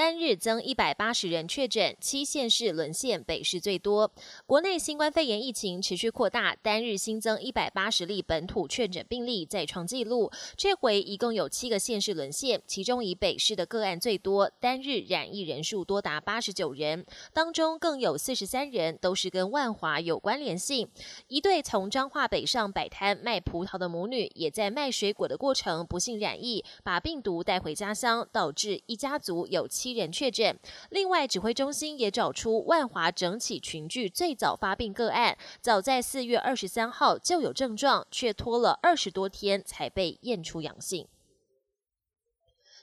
单日增一百八十人确诊，七县市沦陷，北市最多。国内新冠肺炎疫情持续扩大，单日新增一百八十例本土确诊病例再创纪录。这回一共有七个县市沦陷，其中以北市的个案最多，单日染疫人数多达八十九人，当中更有四十三人都是跟万华有关联性。一对从彰化北上摆摊卖葡萄的母女，也在卖水果的过程不幸染疫，把病毒带回家乡，导致一家族有七。人确诊，另外指挥中心也找出万华整起群聚最早发病个案，早在四月二十三号就有症状，却拖了二十多天才被验出阳性。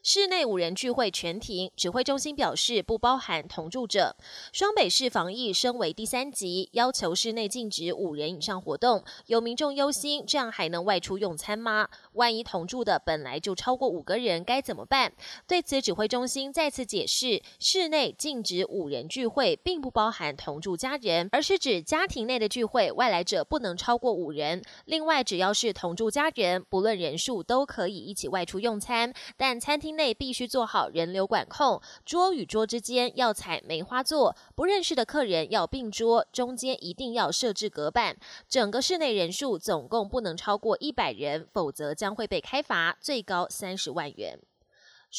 室内五人聚会全停，指挥中心表示不包含同住者。双北市防疫升为第三级，要求室内禁止五人以上活动。有民众忧心，这样还能外出用餐吗？万一同住的本来就超过五个人，该怎么办？对此，指挥中心再次解释，室内禁止五人聚会，并不包含同住家人，而是指家庭内的聚会，外来者不能超过五人。另外，只要是同住家人，不论人数，都可以一起外出用餐，但餐厅。内必须做好人流管控，桌与桌之间要采梅花座，不认识的客人要并桌，中间一定要设置隔板。整个室内人数总共不能超过一百人，否则将会被开罚，最高三十万元。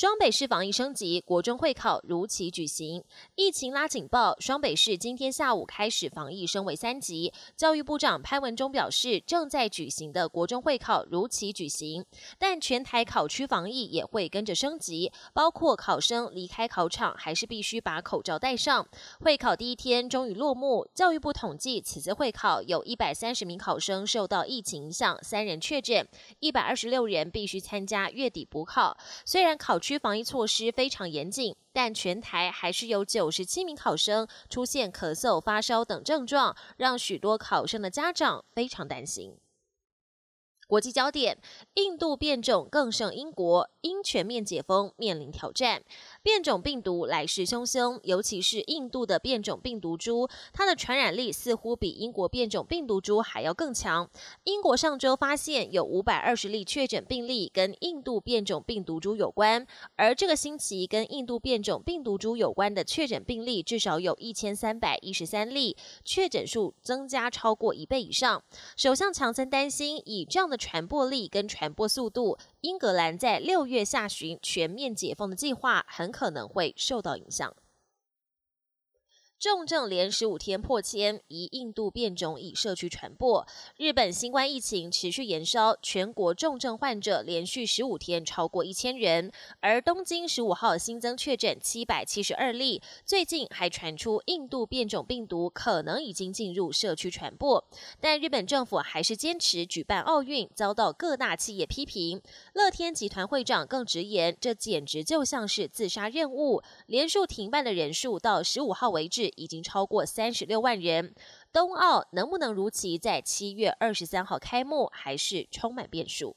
双北市防疫升级，国中会考如期举行。疫情拉警报，双北市今天下午开始防疫升为三级。教育部长潘文忠表示，正在举行的国中会考如期举行，但全台考区防疫也会跟着升级，包括考生离开考场还是必须把口罩戴上。会考第一天终于落幕，教育部统计，此次会考有一百三十名考生受到疫情影响，三人确诊，一百二十六人必须参加月底补考。虽然考区防疫措施非常严谨，但全台还是有九十七名考生出现咳嗽、发烧等症状，让许多考生的家长非常担心。国际焦点：印度变种更胜英国，因全面解封面临挑战。变种病毒来势汹汹，尤其是印度的变种病毒株，它的传染力似乎比英国变种病毒株还要更强。英国上周发现有五百二十例确诊病例跟印度变种病毒株有关，而这个星期跟印度变种病毒株有关的确诊病例至少有一千三百一十三例，确诊数增加超过一倍以上。首相强森担心，以这样的传播力跟传播速度，英格兰在六月下旬全面解封的计划很。可能会受到影响。重症连十五天破千，疑印度变种已社区传播。日本新冠疫情持续延烧，全国重症患者连续十五天超过一千人。而东京十五号新增确诊七百七十二例，最近还传出印度变种病毒可能已经进入社区传播。但日本政府还是坚持举办奥运，遭到各大企业批评。乐天集团会长更直言，这简直就像是自杀任务。连续停办的人数到十五号为止。已经超过三十六万人。冬奥能不能如期在七月二十三号开幕，还是充满变数。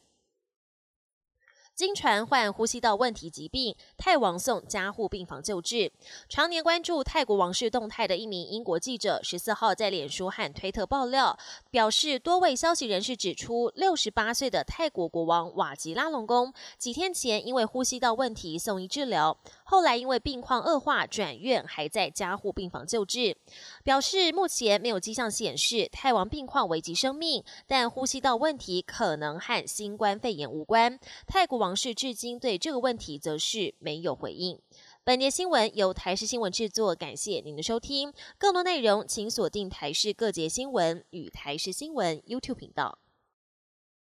经传患呼吸道问题疾病，泰王送加护病房救治。常年关注泰国王室动态的一名英国记者，十四号在脸书和推特爆料，表示多位消息人士指出，六十八岁的泰国国王瓦吉拉隆功几天前因为呼吸道问题送医治疗，后来因为病况恶化转院，还在加护病房救治。表示目前没有迹象显示泰王病况危及生命，但呼吸道问题可能和新冠肺炎无关。泰国王。室至今对这个问题则是没有回应。本节新闻由台视新闻制作，感谢您的收听。更多内容请锁定台视各节新闻与台视新闻 YouTube 频道。